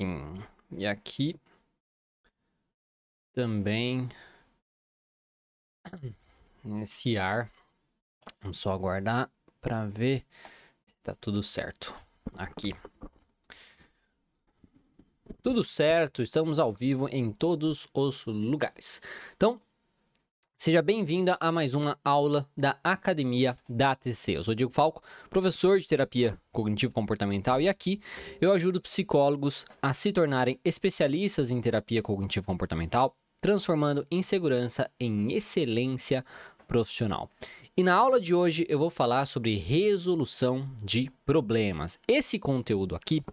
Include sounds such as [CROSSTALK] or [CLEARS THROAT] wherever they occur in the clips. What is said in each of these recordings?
Sim. E aqui também [COUGHS] nesse ar. Vamos só aguardar para ver se tá tudo certo aqui. Tudo certo, estamos ao vivo em todos os lugares. Então, Seja bem-vinda a mais uma aula da Academia da TC. Eu sou Diego Falco, professor de terapia cognitivo-comportamental, e aqui eu ajudo psicólogos a se tornarem especialistas em terapia cognitivo-comportamental, transformando insegurança em excelência profissional. E na aula de hoje eu vou falar sobre resolução de problemas. Esse conteúdo aqui,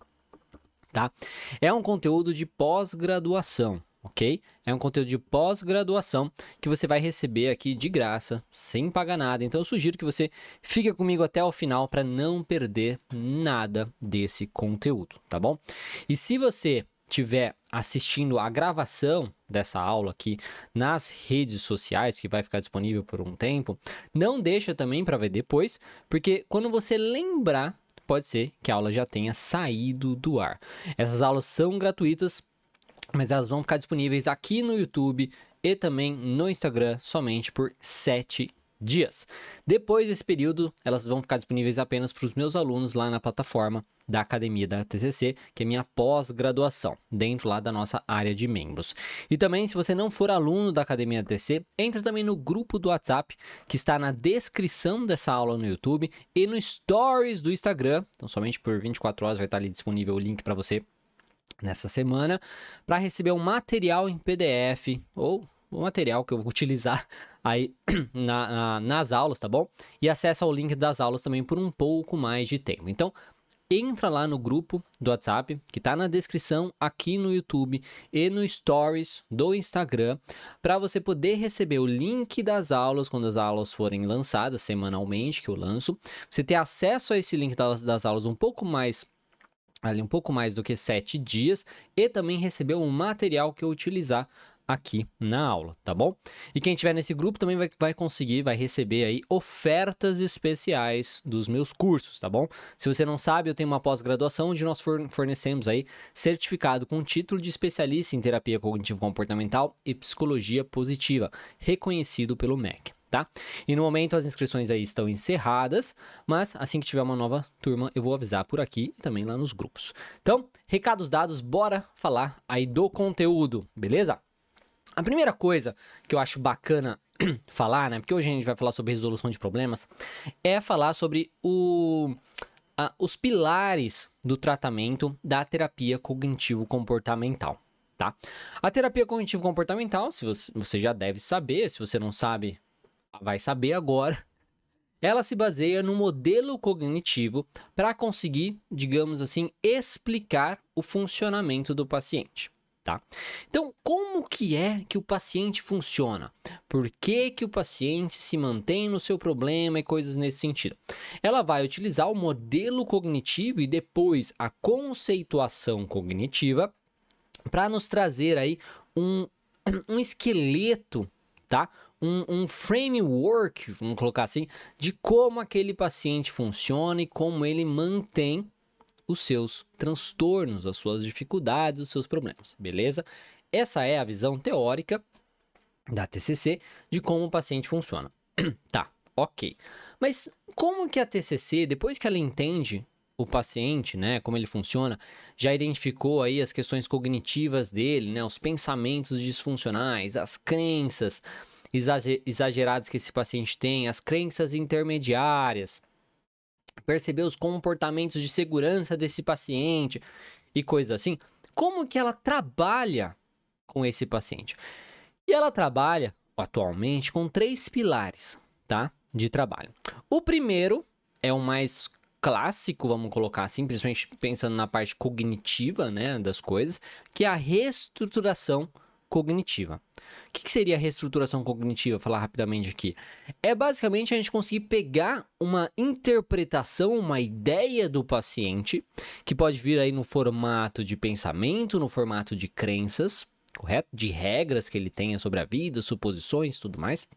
tá? É um conteúdo de pós-graduação ok? É um conteúdo de pós-graduação que você vai receber aqui de graça, sem pagar nada. Então eu sugiro que você fique comigo até o final para não perder nada desse conteúdo, tá bom? E se você estiver assistindo a gravação dessa aula aqui nas redes sociais, que vai ficar disponível por um tempo, não deixa também para ver depois, porque quando você lembrar pode ser que a aula já tenha saído do ar. Essas aulas são gratuitas mas elas vão ficar disponíveis aqui no YouTube e também no Instagram somente por 7 dias. Depois desse período, elas vão ficar disponíveis apenas para os meus alunos lá na plataforma da Academia da TCC, que é minha pós-graduação, dentro lá da nossa área de membros. E também, se você não for aluno da Academia da TCC, entra também no grupo do WhatsApp, que está na descrição dessa aula no YouTube e no Stories do Instagram. Então, somente por 24 horas vai estar ali disponível o link para você nessa semana para receber um material em PDF ou o material que eu vou utilizar [LAUGHS] aí [CLEARS THROAT] na, na, nas aulas, tá bom? E acessa o link das aulas também por um pouco mais de tempo. Então, entra lá no grupo do WhatsApp, que está na descrição aqui no YouTube e no Stories do Instagram, para você poder receber o link das aulas quando as aulas forem lançadas semanalmente, que eu lanço. Você ter acesso a esse link das, das aulas um pouco mais ali um pouco mais do que sete dias e também recebeu um material que eu utilizar aqui na aula, tá bom? E quem estiver nesse grupo também vai, vai conseguir, vai receber aí ofertas especiais dos meus cursos, tá bom? Se você não sabe, eu tenho uma pós-graduação onde nós fornecemos aí certificado com título de especialista em terapia cognitivo-comportamental e psicologia positiva, reconhecido pelo MEC tá? E no momento as inscrições aí estão encerradas, mas assim que tiver uma nova turma eu vou avisar por aqui e também lá nos grupos. Então, recados dados, bora falar aí do conteúdo, beleza? A primeira coisa que eu acho bacana [CLEARS THROAT] falar, né? Porque hoje a gente vai falar sobre resolução de problemas, é falar sobre o, a, os pilares do tratamento da terapia cognitivo-comportamental. Tá? A terapia cognitivo-comportamental, se você, você já deve saber, se você não sabe, vai saber agora. Ela se baseia no modelo cognitivo para conseguir, digamos assim, explicar o funcionamento do paciente. Tá? Então, como que é que o paciente funciona? Por que, que o paciente se mantém no seu problema e coisas nesse sentido? Ela vai utilizar o modelo cognitivo e depois a conceituação cognitiva para nos trazer aí um, [CLEARS THROAT] um esqueleto, tá? Um, um framework, vamos colocar assim, de como aquele paciente funciona e como ele mantém os seus transtornos, as suas dificuldades, os seus problemas, beleza? Essa é a visão teórica da TCC de como o paciente funciona. [CLEARS THROAT] tá, ok. Mas como que a TCC, depois que ela entende o paciente, né, como ele funciona, já identificou aí as questões cognitivas dele, né, os pensamentos disfuncionais, as crenças, exageradas que esse paciente tem, as crenças intermediárias, perceber os comportamentos de segurança desse paciente e coisas assim. Como que ela trabalha com esse paciente? E ela trabalha atualmente com três pilares, tá? De trabalho. O primeiro é o mais clássico, vamos colocar assim, principalmente pensando na parte cognitiva, né, das coisas, que é a reestruturação cognitiva. O que, seria a reestruturação cognitiva? Vou falar rapidamente aqui. É basicamente a gente conseguir pegar uma interpretação, uma ideia do paciente, que pode vir aí no formato de pensamento, no formato de crenças, correto? De regras que ele tenha sobre a vida, suposições, tudo mais.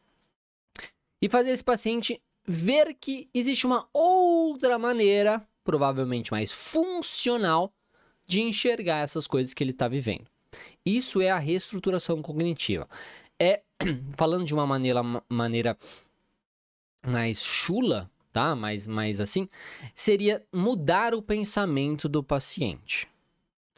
E fazer esse paciente ver que existe uma outra maneira, provavelmente mais funcional, de enxergar essas coisas que ele está vivendo. Isso é a reestruturação cognitiva. É, [CLEARS THROAT] falando de uma maneira, maneira mais chula, tá? Mais, mais assim, seria mudar o pensamento do paciente.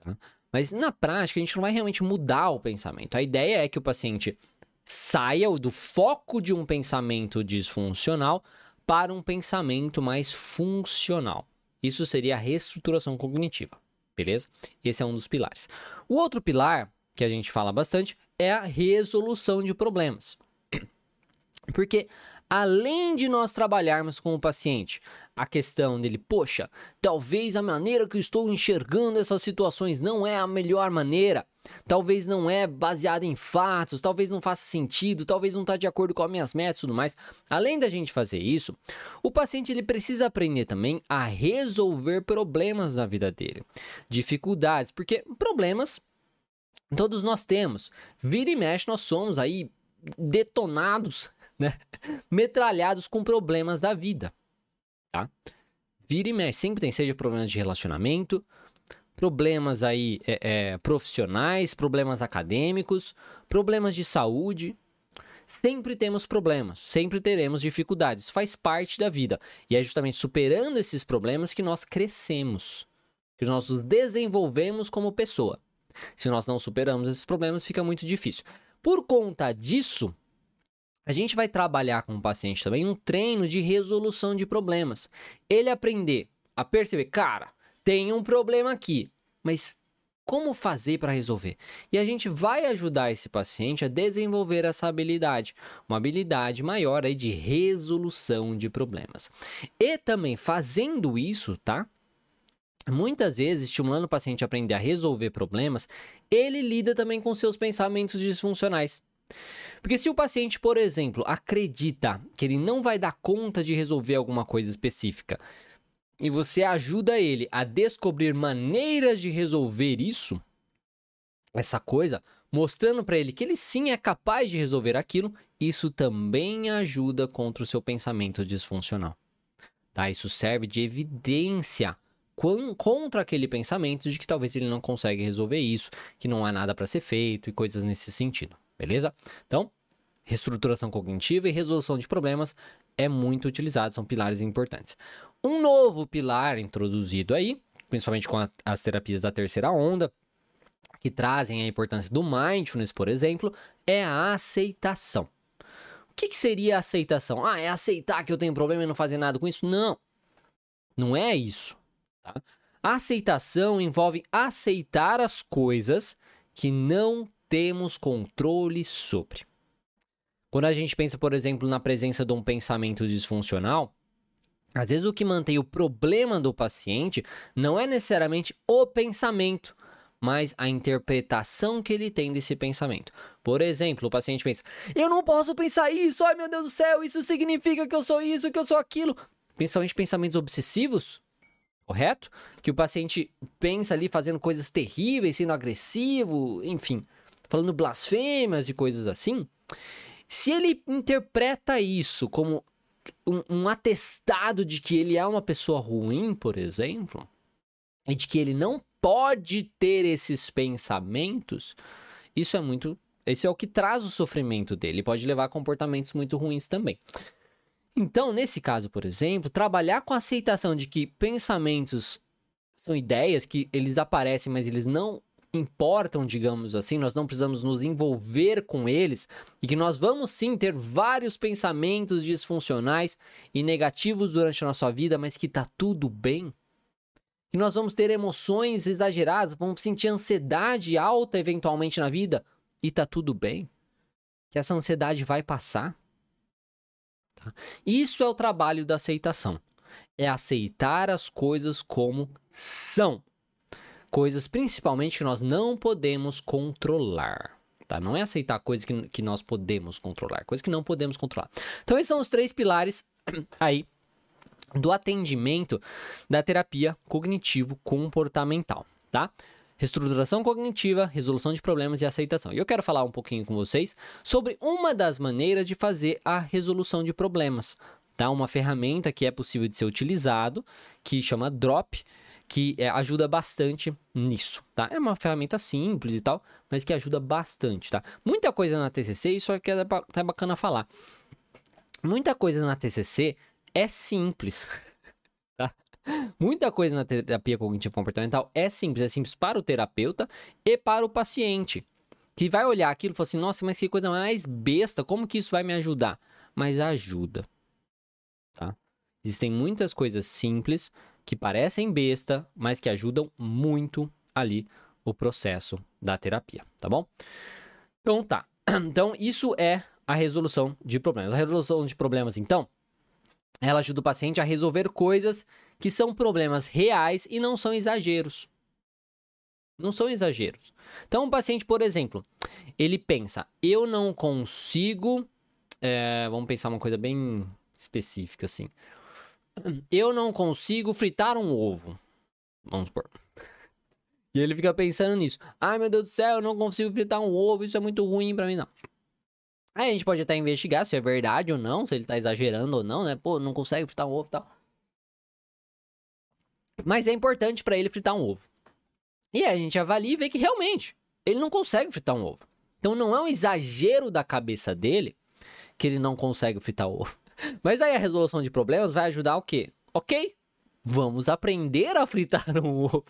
Tá? Mas na prática, a gente não vai realmente mudar o pensamento. A ideia é que o paciente saia do foco de um pensamento disfuncional para um pensamento mais funcional. Isso seria a reestruturação cognitiva, beleza? Esse é um dos pilares. O outro pilar que a gente fala bastante é a resolução de problemas. [CLEARS THROAT] Porque além de nós trabalharmos com o paciente, a questão dele, poxa, talvez a maneira que eu estou enxergando essas situações não é a melhor maneira, talvez não é baseada em fatos, talvez não faça sentido, talvez não está de acordo com as minhas metas e tudo mais. Além da gente fazer isso, o paciente ele precisa aprender também a resolver problemas na vida dele, dificuldades, porque problemas todos nós temos. Vira e mexe, nós somos aí detonados né? [LAUGHS] Metralhados com problemas da vida, tá? Vira e mexe, sempre tem, seja problemas de relacionamento, problemas aí é, é, profissionais, problemas acadêmicos, problemas de saúde. Sempre temos problemas, sempre teremos dificuldades, faz parte da vida. E é justamente superando esses problemas que nós crescemos, que nós nos desenvolvemos como pessoa. Se nós não superamos esses problemas, fica muito difícil. Por conta disso, a gente vai trabalhar com o paciente também um treino de resolução de problemas. Ele aprender a perceber, cara, tem um problema aqui, mas como fazer para resolver? E a gente vai ajudar esse paciente a desenvolver essa habilidade, uma habilidade maior aí de resolução de problemas. E também fazendo isso, tá? Muitas vezes, estimulando o paciente a aprender a resolver problemas, ele lida também com seus pensamentos disfuncionais. Porque se o paciente, por exemplo, acredita que ele não vai dar conta de resolver alguma coisa específica, e você ajuda ele a descobrir maneiras de resolver isso, essa coisa, mostrando para ele que ele sim é capaz de resolver aquilo, isso também ajuda contra o seu pensamento disfuncional. Tá? Isso serve de evidência contra aquele pensamento de que talvez ele não consegue resolver isso, que não há nada para ser feito e coisas nesse sentido. Beleza? Então, reestruturação cognitiva e resolução de problemas é muito utilizado, são pilares importantes. Um novo pilar introduzido aí, principalmente com a, as terapias da terceira onda, que trazem a importância do mindfulness, por exemplo, é a aceitação. O que, que seria a aceitação? Ah, é aceitar que eu tenho problema e não fazer nada com isso? Não, não é isso. Tá? A aceitação envolve aceitar as coisas que não temos controle sobre. Quando a gente pensa, por exemplo, na presença de um pensamento disfuncional, às vezes o que mantém o problema do paciente não é necessariamente o pensamento, mas a interpretação que ele tem desse pensamento. Por exemplo, o paciente pensa: eu não posso pensar isso, ai meu Deus do céu, isso significa que eu sou isso, que eu sou aquilo. Principalmente pensamentos obsessivos, correto? Que o paciente pensa ali fazendo coisas terríveis, sendo agressivo, enfim falando blasfêmias e coisas assim, se ele interpreta isso como um, um, atestado de que ele é uma pessoa ruim, por exemplo, e de que ele não pode ter esses pensamentos, isso é muito. Esse é o que traz o sofrimento dele. Pode levar a comportamentos muito ruins também. Então, nesse caso, por exemplo, trabalhar com a aceitação de que pensamentos são ideias que eles aparecem, mas eles não importam, digamos assim, nós não precisamos nos envolver com eles e que nós vamos sim ter vários pensamentos disfuncionais e negativos durante a nossa vida, mas que tá tudo bem. Que nós vamos ter emoções exageradas, vamos sentir ansiedade alta eventualmente na vida e tá tudo bem. Que essa ansiedade vai passar. Tá? Isso é o trabalho da aceitação. É aceitar as coisas como são coisas principalmente que nós não podemos controlar. Tá? Não é aceitar coisas que, que nós podemos controlar, coisas que não podemos controlar. Então, esses são os três pilares [CLEARS THROAT] aí do atendimento da terapia cognitivo-comportamental, tá? Reestruturação cognitiva, resolução de problemas e aceitação. E eu quero falar um pouquinho com vocês sobre uma das maneiras de fazer a resolução de problemas, tá? Uma ferramenta que é possível de ser utilizado, que chama DROP, que é, ajuda bastante nisso, tá? É uma ferramenta simples e tal, mas que ajuda bastante, tá? Muita coisa na TCC, isso aqui é até bacana falar. Muita coisa na TCC é simples, [LAUGHS] tá? Muita coisa na terapia cognitivo comportamental é simples, é simples para o terapeuta e para o paciente, que vai olhar aquilo e falar assim: "Nossa, mas que coisa mais besta, como que isso vai me ajudar?" Mas ajuda. Tá? Existem muitas coisas simples que parecem besta, mas que ajudam muito ali o processo da terapia, tá bom? Então tá. [CLEARS THROAT] Então isso é a resolução de problemas. A resolução de problemas, então, ela ajuda o paciente a resolver coisas que são problemas reais e não são exageros. Não são exageros. Então, um paciente, por exemplo, ele pensa: eu não consigo. É, vamos pensar uma coisa bem específica assim. Eu não consigo fritar um ovo. Vamos supor. E ele fica pensando nisso. Ai meu Deus do céu, eu não consigo fritar um ovo, isso é muito ruim para mim, não. Aí a gente pode até investigar se é verdade ou não, se ele tá exagerando ou não, né? Pô, não consegue fritar um ovo e tal. Mas é importante para ele fritar um ovo. E aí a gente avalia e vê que realmente ele não consegue fritar um ovo. Então não é um exagero da cabeça dele que ele não consegue fritar o ovo. Mas aí a resolução de problemas vai ajudar o quê? Ok, vamos aprender a fritar um ovo,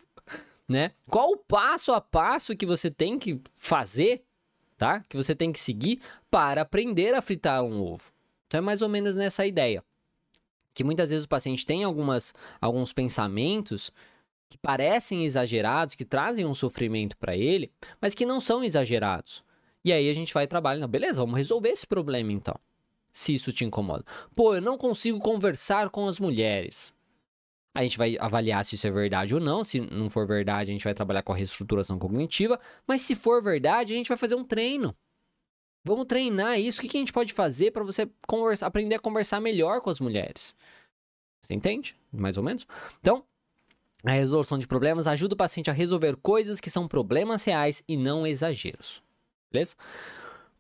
né? Qual o passo a passo que você tem que fazer, tá? Que você tem que seguir para aprender a fritar um ovo. Então é mais ou menos nessa ideia. Que muitas vezes o paciente tem algumas, alguns pensamentos que parecem exagerados, que trazem um sofrimento para ele, mas que não são exagerados. E aí a gente vai trabalhar, beleza, vamos resolver esse problema então se isso te incomoda. Pô, eu não consigo conversar com as mulheres. A gente vai avaliar se isso é verdade ou não. Se não for verdade, a gente vai trabalhar com a reestruturação cognitiva. Mas se for verdade, a gente vai fazer um treino. Vamos treinar isso. O que, a gente pode fazer para você conversa, aprender a conversar melhor com as mulheres? Você entende? Mais ou menos? Então, a resolução de problemas ajuda o paciente a resolver coisas que são problemas reais e não exageros. Beleza?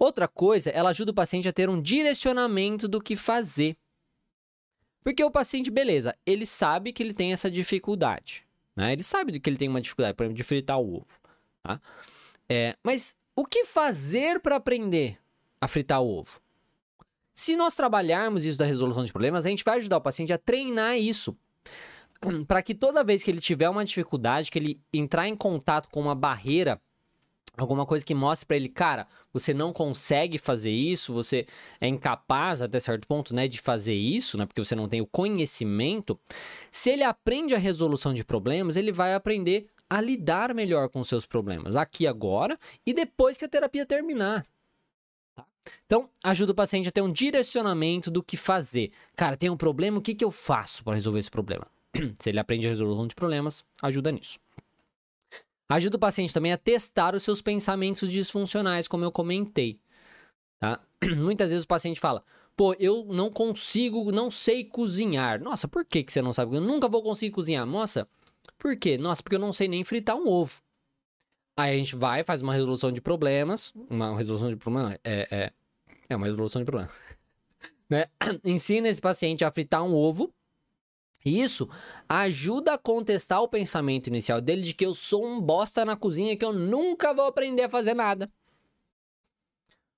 Outra coisa, ela ajuda o paciente a ter um direcionamento do que fazer. Porque o paciente, beleza, ele sabe que ele tem essa dificuldade. Né? Ele sabe que ele tem uma dificuldade, por exemplo, de fritar o ovo. Tá? É, mas o que fazer para aprender a fritar o ovo? Se nós trabalharmos isso da resolução de problemas, a gente vai ajudar o paciente a treinar isso. Para que toda vez que ele tiver uma dificuldade, que ele entrar em contato com uma barreira alguma coisa que mostre para ele, cara, você não consegue fazer isso, você é incapaz até certo ponto, né, de fazer isso, né, porque você não tem o conhecimento. Se ele aprende a resolução de problemas, ele vai aprender a lidar melhor com seus problemas aqui agora e depois que a terapia terminar. Tá? Então, ajuda o paciente a ter um direcionamento do que fazer. Cara, tem um problema, o que, que eu faço para resolver esse problema? [CLEARS THROAT] Se ele aprende a resolução de problemas, ajuda nisso. Ajuda o paciente também a testar os seus pensamentos disfuncionais, como eu comentei. Tá? [CLEARS THROAT] Muitas vezes o paciente fala: pô, eu não consigo, não sei cozinhar. Nossa, por que, que você não sabe? Eu nunca vou conseguir cozinhar. Nossa, por quê? Nossa, porque eu não sei nem fritar um ovo. Aí a gente vai, faz uma resolução de problemas. Uma resolução de problemas é, é, é uma resolução de problemas. [LAUGHS] né? [CLEARS THROAT] Ensina esse paciente a fritar um ovo isso ajuda a contestar o pensamento inicial dele de que eu sou um bosta na cozinha que eu nunca vou aprender a fazer nada.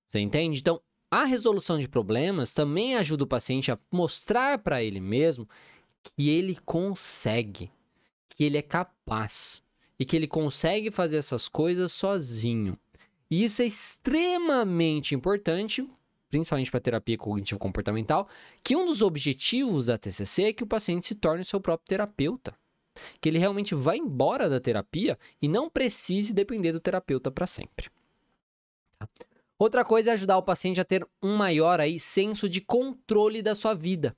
Você entende? Então, a resolução de problemas também ajuda o paciente a mostrar para ele mesmo que ele consegue, que ele é capaz e que ele consegue fazer essas coisas sozinho. E isso é extremamente importante principalmente para terapia cognitivo comportamental, que um dos objetivos da TCC é que o paciente se torne o seu próprio terapeuta. Que ele realmente vá embora da terapia e não precise depender do terapeuta para sempre. Tá? Outra coisa é ajudar o paciente a ter um maior aí senso de controle da sua vida.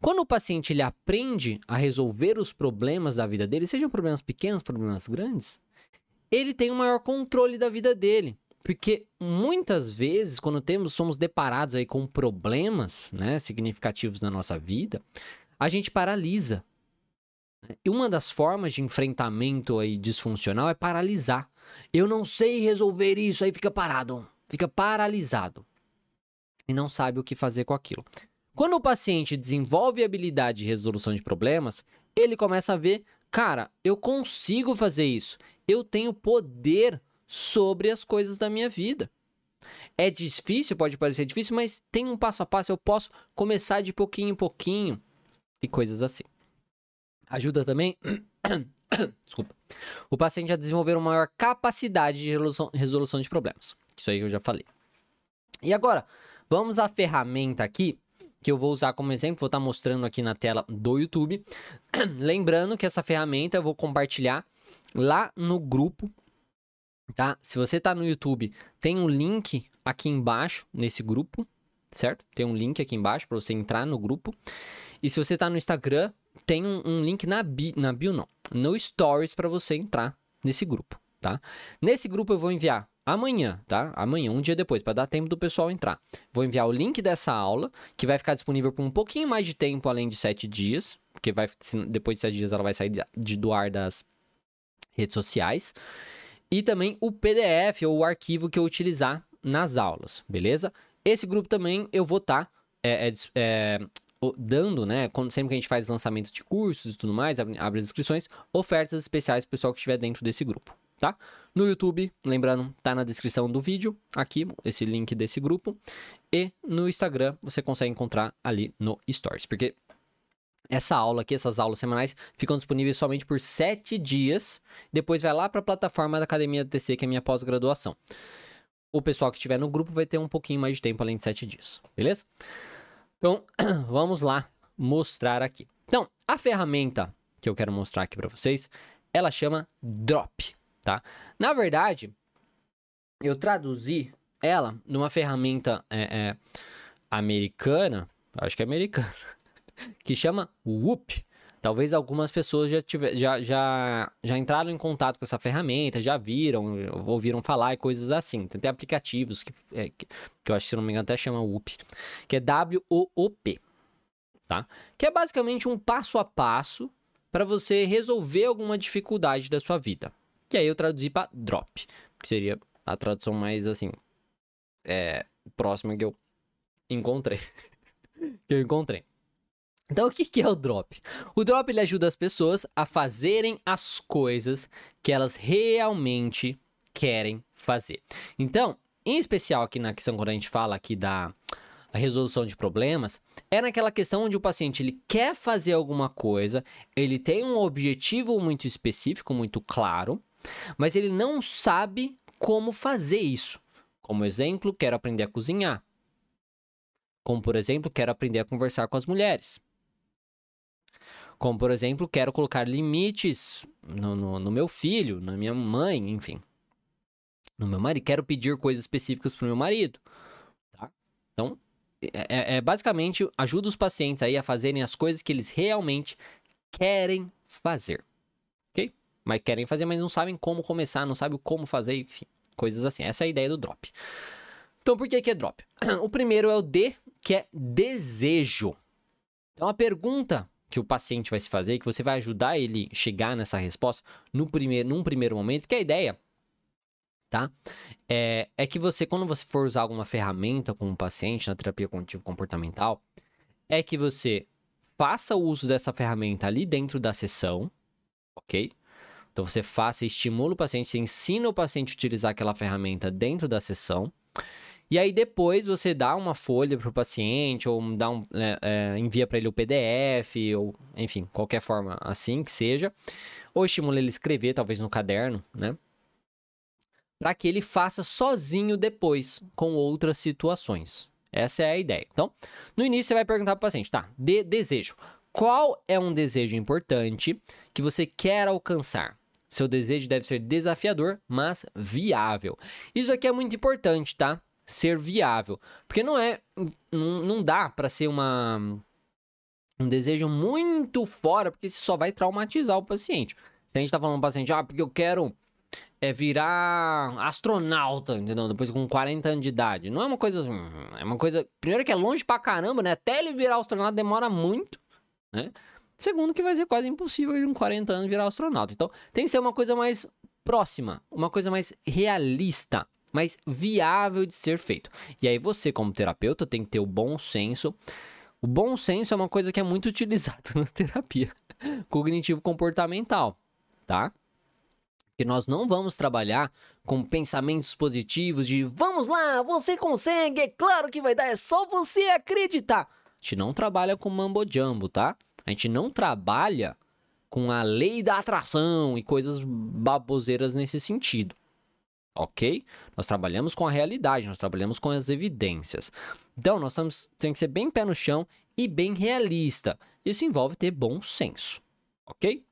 Quando o paciente ele aprende a resolver os problemas da vida dele, sejam problemas pequenos, problemas grandes, ele tem um maior controle da vida dele. Porque muitas vezes, quando temos, somos deparados aí com problemas né, significativos na nossa vida, a gente paralisa. E uma das formas de enfrentamento aí disfuncional é paralisar. Eu não sei resolver isso, aí fica parado, fica paralisado e não sabe o que fazer com aquilo. Quando o paciente desenvolve habilidade de resolução de problemas, ele começa a ver cara, eu consigo fazer isso. Eu tenho poder sobre as coisas da minha vida. É difícil, pode parecer difícil, mas tem um passo a passo, eu posso começar de pouquinho em pouquinho e coisas assim. Ajuda também [COUGHS] Desculpa. O paciente a desenvolver uma maior capacidade de resolução, de problemas. Isso aí eu já falei. E agora, vamos à ferramenta aqui que eu vou usar como exemplo, vou estar mostrando aqui na tela do YouTube. [COUGHS] Lembrando que essa ferramenta eu vou compartilhar lá no grupo, tá? Se você está no YouTube, tem um link aqui embaixo nesse grupo, certo? Tem um link aqui embaixo para você entrar no grupo. E se você está no Instagram, tem um, um link na bio, na bio não, no Stories para você entrar nesse grupo, tá? Nesse grupo eu vou enviar amanhã, tá? Amanhã, um dia depois, para dar tempo do pessoal entrar. Vou enviar o link dessa aula, que vai ficar disponível por um pouquinho mais de tempo, além de sete dias, porque vai, depois de sete dias ela vai sair de, do ar das redes sociais. E também o PDF ou o arquivo que eu utilizar nas aulas, beleza? Esse grupo também eu vou estar tá, é, é, é, dando, né, quando, sempre que a gente faz lançamento de cursos e tudo mais, abre, as inscrições, ofertas especiais para o pessoal que estiver dentro desse grupo, tá? No YouTube, lembrando, tá na descrição do vídeo, aqui, esse link desse grupo, e no Instagram você consegue encontrar ali no Stories, porque essa aula aqui, essas aulas semanais, ficam disponíveis somente por 7 dias, depois vai lá para a plataforma da Academia TC, que é a minha pós-graduação. O pessoal que estiver no grupo vai ter um pouquinho mais de tempo além de 7 dias, beleza? Então, [CLEARS THROAT] vamos lá mostrar aqui. Então, a ferramenta que eu quero mostrar aqui para vocês, ela chama Drop, tá? Na verdade, eu traduzi ela numa ferramenta é, é, americana, acho que é americana, que chama Whoop. Talvez algumas pessoas já, tiver, já, já, já entraram em contato com essa ferramenta, já viram, ouviram falar e coisas assim. Tem aplicativos que, é, que, que, eu acho se não me engano, até chama WOOP, que é W-O-O-P, tá? Que é basicamente um passo a passo para você resolver alguma dificuldade da sua vida. Que aí eu traduzi para drop, que seria a tradução mais, assim, é, próxima que eu encontrei. [LAUGHS] que eu encontrei. Então, o que é o drop? O drop ele ajuda as pessoas a fazerem as coisas que elas realmente querem fazer. Então, em especial aqui na questão quando a gente fala aqui da resolução de problemas, é naquela questão onde o paciente ele quer fazer alguma coisa, ele tem um objetivo muito específico, muito claro, mas ele não sabe como fazer isso. Como exemplo, quero aprender a cozinhar. Como, por exemplo, quero aprender a conversar com as mulheres. Como, por exemplo, quero colocar limites no, no, no meu filho, na minha mãe, enfim. No meu marido. Quero pedir coisas específicas para o meu marido. Tá? Então, é, é, é basicamente ajuda os pacientes aí a fazerem as coisas que eles realmente querem fazer. Ok? Mas querem fazer, mas não sabem como começar, não sabem como fazer, enfim. Coisas assim. Essa é a ideia do drop. Então, por que, que é drop? [CLEARS THROAT] O primeiro é o D, que é desejo. Então, a pergunta que o paciente vai se fazer, que você vai ajudar ele chegar nessa resposta no primeiro, num primeiro momento, porque a ideia, tá? É, é que você, quando você for usar alguma ferramenta com um paciente na terapia cognitivo comportamental, é que você faça o uso dessa ferramenta ali dentro da sessão, ok? Então você faça, estimula o paciente, você ensina o paciente a utilizar aquela ferramenta dentro da sessão. E aí depois você dá uma folha para o paciente, ou dá um, é, é, envia para ele o PDF, ou enfim, qualquer forma assim que seja. Ou estimula ele a escrever, talvez no caderno, né? Para que ele faça sozinho depois, com outras situações. Essa é a ideia. Então, no início você vai perguntar para o paciente, tá, de desejo. Qual é um desejo importante que você quer alcançar? Seu desejo deve ser desafiador, mas viável. Isso aqui é muito importante, tá? Ser viável. Porque não é. Não, não dá para ser uma. Um desejo muito fora, porque isso só vai traumatizar o paciente. Se a gente tá falando pro paciente, ah, porque eu quero é virar astronauta, entendeu? Depois com 40 anos de idade. Não é uma coisa. É uma coisa. Primeiro que é longe pra caramba, né? Até ele virar astronauta demora muito, né? Segundo que vai ser quase impossível ele com 40 anos virar astronauta. Então tem que ser uma coisa mais próxima, uma coisa mais realista mas viável de ser feito. E aí você, como terapeuta, tem que ter o bom senso, O bom senso é uma coisa que é muito [LAUGHS] utilizada na terapia cognitivo-comportamental, tá? Que nós não vamos trabalhar com pensamentos positivos de vamos lá, você consegue, é claro que vai dar, é só você acreditar. A gente não trabalha com mambo jumbo, tá? A gente não trabalha com a lei da atração e coisas baboseiras nesse sentido. Ok? Nós trabalhamos com a realidade, nós trabalhamos com as evidências. Então, nós temos, tem que ser bem pé no chão e bem realista. Isso envolve ter bom senso. Ok?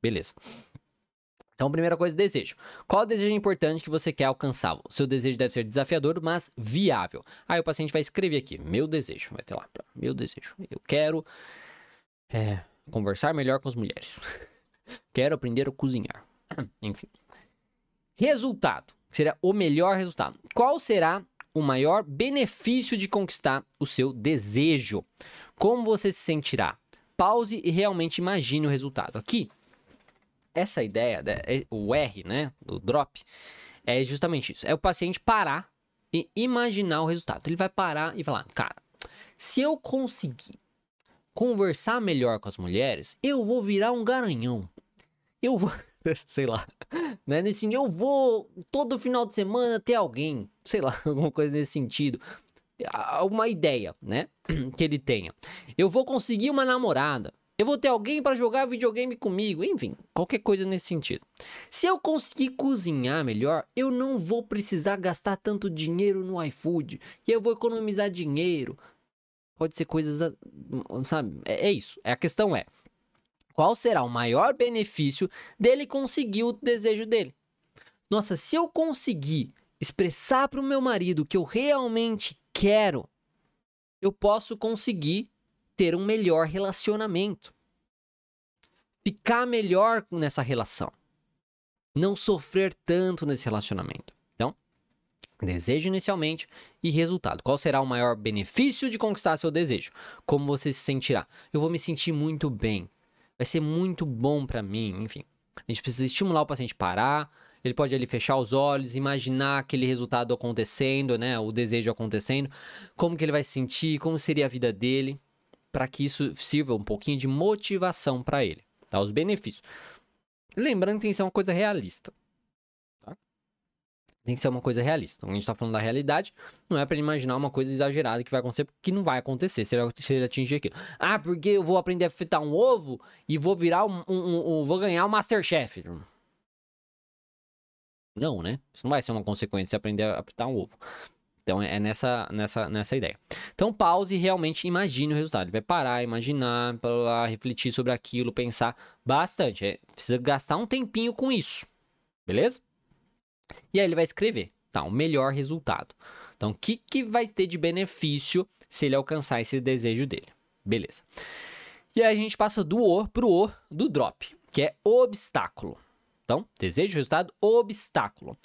Beleza. Então, primeira coisa, desejo. Qual desejo importante que você quer alcançar? O seu desejo deve ser desafiador, mas viável. Aí o paciente vai escrever aqui, meu desejo. Vai ter lá, meu desejo. Eu quero é, conversar melhor com as mulheres. [LAUGHS] quero aprender a cozinhar. [CLEARS THROAT] Enfim. Resultado. Seria o melhor resultado. Qual será o maior benefício de conquistar o seu desejo? Como você se sentirá? Pause e realmente imagine o resultado. Aqui, essa ideia, é, o R, né, o drop, é justamente isso. É o paciente parar e imaginar o resultado. Ele vai parar e falar, cara, se eu conseguir conversar melhor com as mulheres, eu vou virar um garanhão. Eu vou, [LAUGHS] sei lá, né? Assim, eu vou todo final de semana ter alguém, sei lá, [LAUGHS] alguma coisa nesse sentido. Uma ideia, né? [CLEARS THROAT] Que ele tenha. Eu vou conseguir uma namorada. Eu vou ter alguém para jogar videogame comigo, enfim, qualquer coisa nesse sentido. Se eu conseguir cozinhar melhor, eu não vou precisar gastar tanto dinheiro no iFood e eu vou economizar dinheiro. Pode ser coisas, sabe? É, é isso. A questão é, qual será o maior benefício dele conseguir o desejo dele? Nossa, se eu conseguir expressar para o meu marido que eu realmente quero, eu posso conseguir ter um melhor relacionamento. Ficar melhor nessa relação. Não sofrer tanto nesse relacionamento. Então, desejo inicialmente e resultado. Qual será o maior benefício de conquistar seu desejo? Como você se sentirá? Eu vou me sentir muito bem. Vai ser muito bom para mim. Enfim, a gente precisa estimular o paciente a parar. Ele pode ali fechar os olhos, imaginar aquele resultado acontecendo, né? O desejo acontecendo. Como que ele vai se sentir? Como seria a vida dele? para que isso sirva um pouquinho de motivação para ele, tá? Os benefícios. Lembrando que tem que ser uma coisa realista. Tem que ser uma coisa realista. Então, a gente está falando da realidade, não é para imaginar uma coisa exagerada que vai acontecer, porque não vai acontecer se ele, atingir aquilo. Ah, porque eu vou aprender a fritar um ovo e vou virar um, um, um, um vou ganhar o um Masterchef. Não, né? Isso não vai ser uma consequência de aprender a fritar um ovo. Então é nessa, nessa, nessa ideia. Então pause e realmente imagine o resultado. Ele vai parar, imaginar, refletir sobre aquilo, pensar bastante. É, precisa gastar um tempinho com isso. Beleza? E aí ele vai escrever, tá? O melhor resultado. Então, o que, que vai ter de benefício se ele alcançar esse desejo dele? Beleza. E aí a gente passa do O pro O do drop, que é obstáculo. Então, desejo, resultado, obstáculo.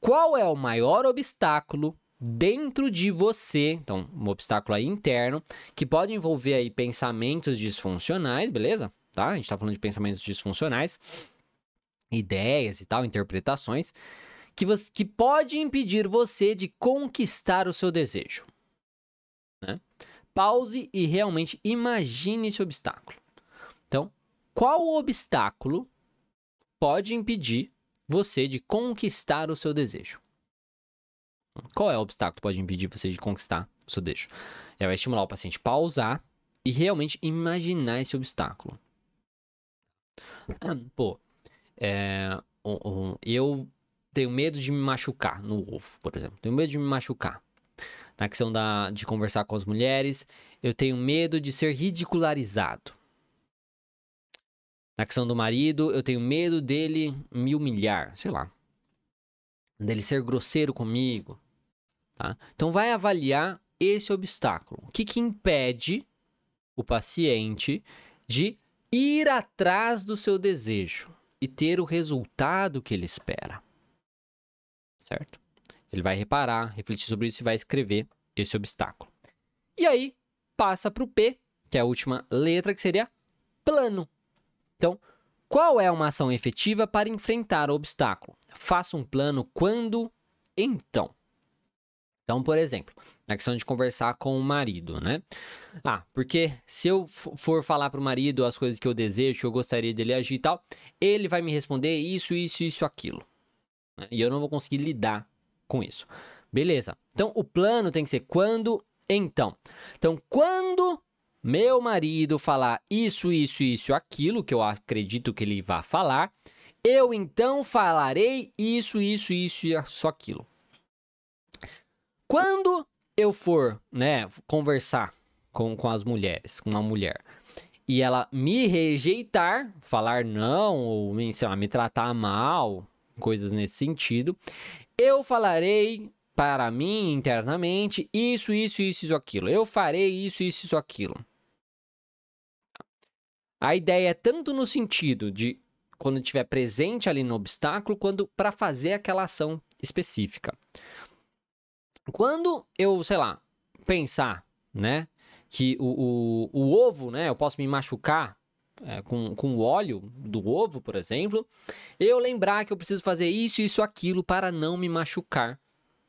Qual é o maior obstáculo dentro de você, então um obstáculo aí interno, que pode envolver aí pensamentos disfuncionais, beleza? Tá? A gente tá falando de pensamentos disfuncionais, ideias e tal, interpretações, que, você, que pode impedir você de conquistar o seu desejo. Né? Pause e realmente imagine esse obstáculo. Então, qual obstáculo pode impedir você de conquistar o seu desejo? Qual é o obstáculo que pode impedir você de conquistar o seu desejo? Ela vai estimular o paciente a pausar e realmente imaginar esse obstáculo. [CLEARS THROAT] Pô, é, um, um, eu tenho medo de me machucar no ovo, por exemplo. Tenho medo de me machucar. Na questão da, de conversar com as mulheres, eu tenho medo de ser ridicularizado. Na questão do marido, eu tenho medo dele me humilhar, sei lá. Dele ser grosseiro comigo. Tá? Então, vai avaliar esse obstáculo. O que, que impede o paciente de ir atrás do seu desejo e ter o resultado que ele espera? Certo? Ele vai reparar, refletir sobre isso e vai escrever esse obstáculo. E aí, passa para o P, que é a última letra, que seria plano. Então, qual é uma ação efetiva para enfrentar o obstáculo? Faça um plano quando, então. Então, por exemplo, na questão de conversar com o marido, né? Ah, porque se eu for falar pro marido as coisas que eu desejo, que eu gostaria dele agir e tal, ele vai me responder isso, isso, isso, aquilo. Né? E eu não vou conseguir lidar com isso. Beleza. Então, o plano tem que ser quando, então. Então, quando meu marido falar isso, isso, isso, aquilo, que eu acredito que ele vai falar, eu então falarei isso, isso, isso e só aquilo. Quando eu for, né, conversar com, com as mulheres, com uma mulher, e ela me rejeitar, falar não, ou sei lá, me tratar mal, coisas nesse sentido, eu falarei para mim internamente isso, isso, isso, isso, aquilo. Eu farei isso, isso, isso, aquilo. A ideia é tanto no sentido de quando estiver presente ali no obstáculo, quanto para fazer aquela ação específica. Quando eu, sei lá, pensar, né, que o, o, o ovo, né, eu posso me machucar é, com, com o óleo do ovo, por exemplo, eu lembrar que eu preciso fazer isso, isso, aquilo para não me machucar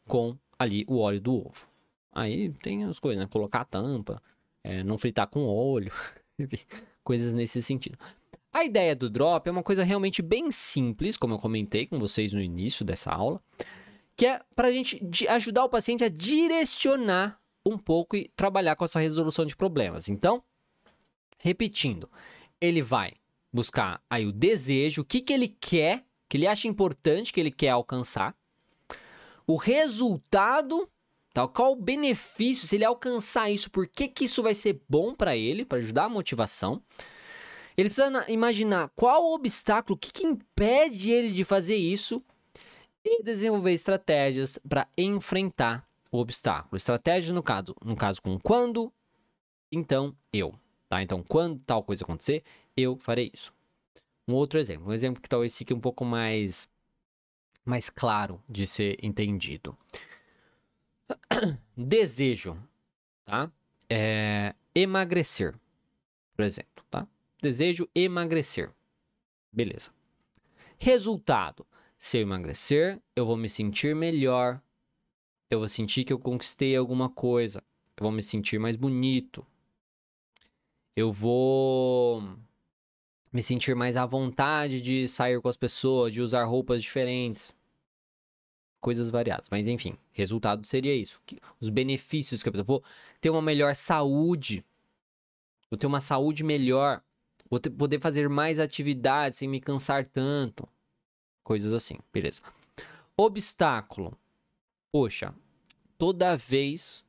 com ali o óleo do ovo. Aí tem as coisas, né? Colocar a tampa, é, não fritar com óleo, [LAUGHS] coisas nesse sentido. A ideia do drop é uma coisa realmente bem simples, como eu comentei com vocês no início dessa aula que é para a gente ajudar o paciente a direcionar um pouco e trabalhar com a sua resolução de problemas. Então, repetindo, ele vai buscar aí o desejo, o que, que ele quer, que ele acha importante que ele quer alcançar, o resultado, tal, qual o benefício, se ele alcançar isso, por que, que isso vai ser bom para ele, para ajudar a motivação. Ele precisa imaginar qual o obstáculo, o que, que impede ele de fazer isso e desenvolver estratégias para enfrentar o obstáculo. Estratégia no caso, no caso com quando, então eu, tá? Então quando tal coisa acontecer, eu farei isso. Um outro exemplo, um exemplo que talvez fique um pouco mais mais claro de ser entendido. [COUGHS] Desejo, tá? É, emagrecer, por exemplo, tá? Desejo emagrecer. Beleza. Resultado: se eu emagrecer, eu vou me sentir melhor. Eu vou sentir que eu conquistei alguma coisa. Eu vou me sentir mais bonito. Eu vou me sentir mais à vontade de sair com as pessoas, de usar roupas diferentes. Coisas variadas. Mas enfim, resultado seria isso. Os benefícios que eu vou ter uma melhor saúde. Vou ter uma saúde melhor. Vou ter, poder fazer mais atividades sem me cansar tanto. Coisas assim, beleza. Obstáculo. Poxa, toda vez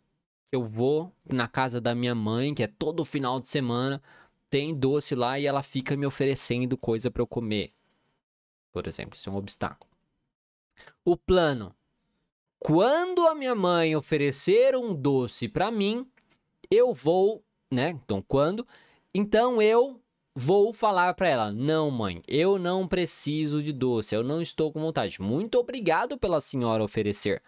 eu vou na casa da minha mãe, que é todo final de semana, tem doce lá e ela fica me oferecendo coisa para eu comer. Por exemplo, isso é um obstáculo. O plano. Quando a minha mãe oferecer um doce para mim, eu vou, né? Então, quando? Então eu Vou falar para ela: "Não, mãe, eu não preciso de doce, eu não estou com vontade. Muito obrigado pela senhora oferecer,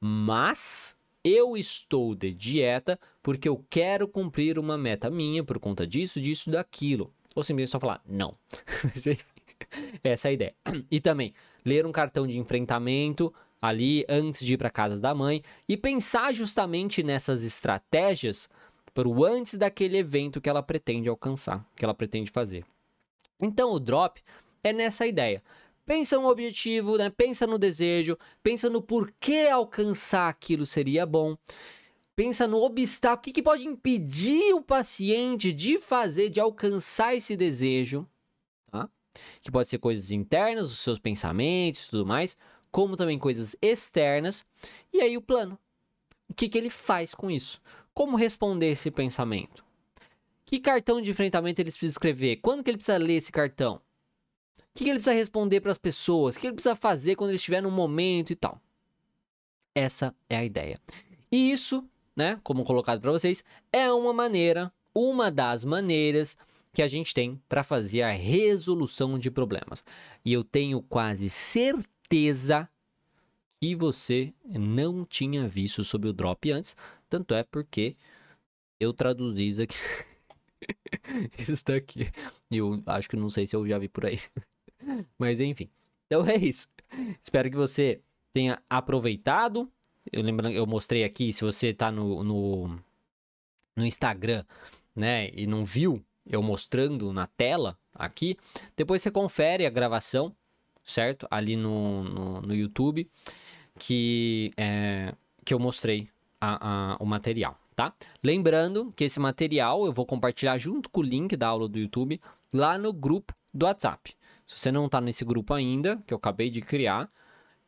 mas eu estou de dieta porque eu quero cumprir uma meta minha por conta disso, disso, daquilo." Ou simplesmente só falar: "Não." [LAUGHS] Essa é a ideia. [CLEARS THROAT] E também ler um cartão de enfrentamento ali antes de ir para casa da mãe e pensar justamente nessas estratégias para o antes daquele evento que ela pretende alcançar, que ela pretende fazer. Então o drop é nessa ideia. Pensa no objetivo, né? pensa no desejo, pensa no porquê alcançar aquilo seria bom. Pensa no obstáculo, o que, pode impedir o paciente de fazer, de alcançar esse desejo, tá? Que pode ser coisas internas, os seus pensamentos e tudo mais, como também coisas externas. E aí o plano. O que, que ele faz com isso? Como responder esse pensamento? Que cartão de enfrentamento ele precisa escrever? Quando que ele precisa ler esse cartão? O que, ele precisa responder para as pessoas? O que ele precisa fazer quando ele estiver no momento e tal? Essa é a ideia. E isso, né, como colocado para vocês, é uma maneira, uma das maneiras que a gente tem para fazer a resolução de problemas. E eu tenho quase certeza que você não tinha visto sobre o drop antes, tanto é porque eu traduzi isso aqui. [LAUGHS] [LAUGHS] isso daqui. E eu acho que não sei se eu já vi por aí. [LAUGHS] Mas enfim. Então é isso. Espero que você tenha aproveitado Eu lembro, eu mostrei aqui, se você tá no, no, no Instagram, né, e não viu eu mostrando na tela aqui, depois você confere a gravação, certo? Ali no, no, no YouTube, que, é, que eu mostrei a, a, o material, tá? Lembrando que esse material eu vou compartilhar junto com o link da aula do YouTube lá no grupo do WhatsApp. Se você não está nesse grupo ainda, que eu acabei de criar,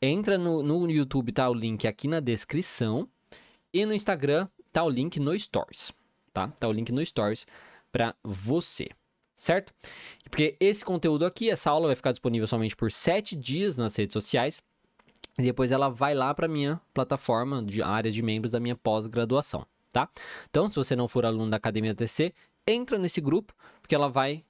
entra no, no YouTube, tá o link aqui na descrição. E no Instagram tá o link no Stories, tá? Tá o link no Stories para você, certo? Porque esse conteúdo aqui, essa aula vai ficar disponível somente por 7 dias nas redes sociais. E depois ela vai lá para minha plataforma de área de membros da minha pós-graduação, tá? Então, se você não for aluno da Academia TC, entra nesse grupo, porque ela vai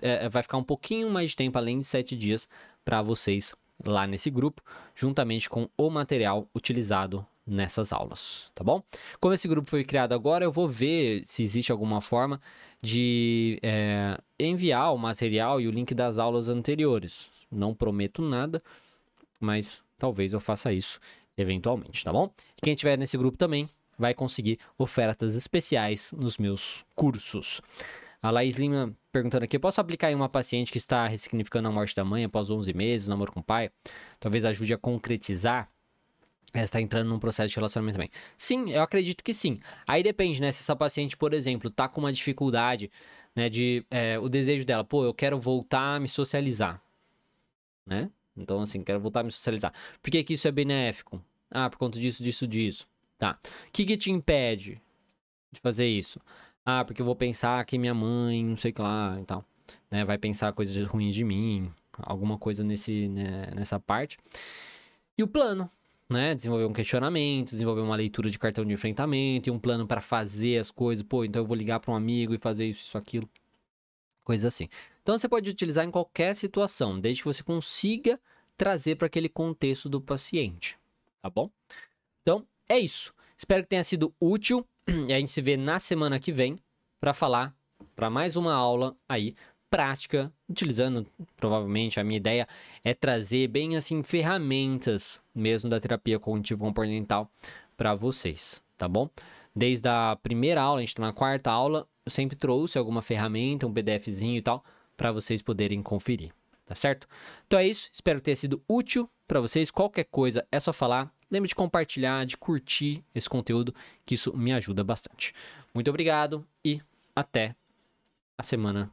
é, vai ficar um pouquinho mais de tempo, além de sete dias, para vocês lá nesse grupo, juntamente com o material utilizado nessas aulas, tá bom? Como esse grupo foi criado agora, eu vou ver se existe alguma forma de é, enviar o material e o link das aulas anteriores. Não prometo nada, mas talvez eu faça isso eventualmente, tá bom? Quem estiver nesse grupo também vai conseguir ofertas especiais nos meus cursos. A Laís Lima perguntando aqui: posso aplicar em uma paciente que está ressignificando a morte da mãe após 11 meses, namoro com o pai? Talvez ajude a concretizar. Ela está entrando num processo de relacionamento também. Sim, eu acredito que sim. Aí depende, né? Se essa paciente, por exemplo, tá com uma dificuldade, né? De é, o desejo dela, pô, eu quero voltar a me socializar, né? Então, assim, quero voltar a me socializar. Por que, que isso é benéfico? Ah, por conta disso, disso, disso. Tá. O que, que te impede de fazer isso? Ah, porque eu vou pensar que minha mãe, não sei o que lá e tal. Né? Vai pensar coisas ruins de mim, alguma coisa nesse, né, nessa parte. E o plano, né? Desenvolver um questionamento, desenvolver uma leitura de cartão de enfrentamento e um plano para fazer as coisas. Pô, então eu vou ligar para um amigo e fazer isso, isso, aquilo. Coisas assim. Então você pode utilizar em qualquer situação, desde que você consiga trazer para aquele contexto do paciente, tá bom? Então, é isso. Espero que tenha sido útil. [CLEARS THROAT] E a gente se vê na semana que vem para falar para mais uma aula aí prática, utilizando provavelmente a minha ideia é trazer bem assim ferramentas mesmo da terapia cognitivo comportamental para vocês, tá bom? Desde a primeira aula, a gente tá na quarta aula, eu sempre trouxe alguma ferramenta, um PDFzinho e tal, para vocês poderem conferir, tá certo? Então é isso, espero ter sido útil para vocês. Qualquer coisa é só falar. Lembre de compartilhar, de curtir esse conteúdo, que isso me ajuda bastante. Muito obrigado e até a semana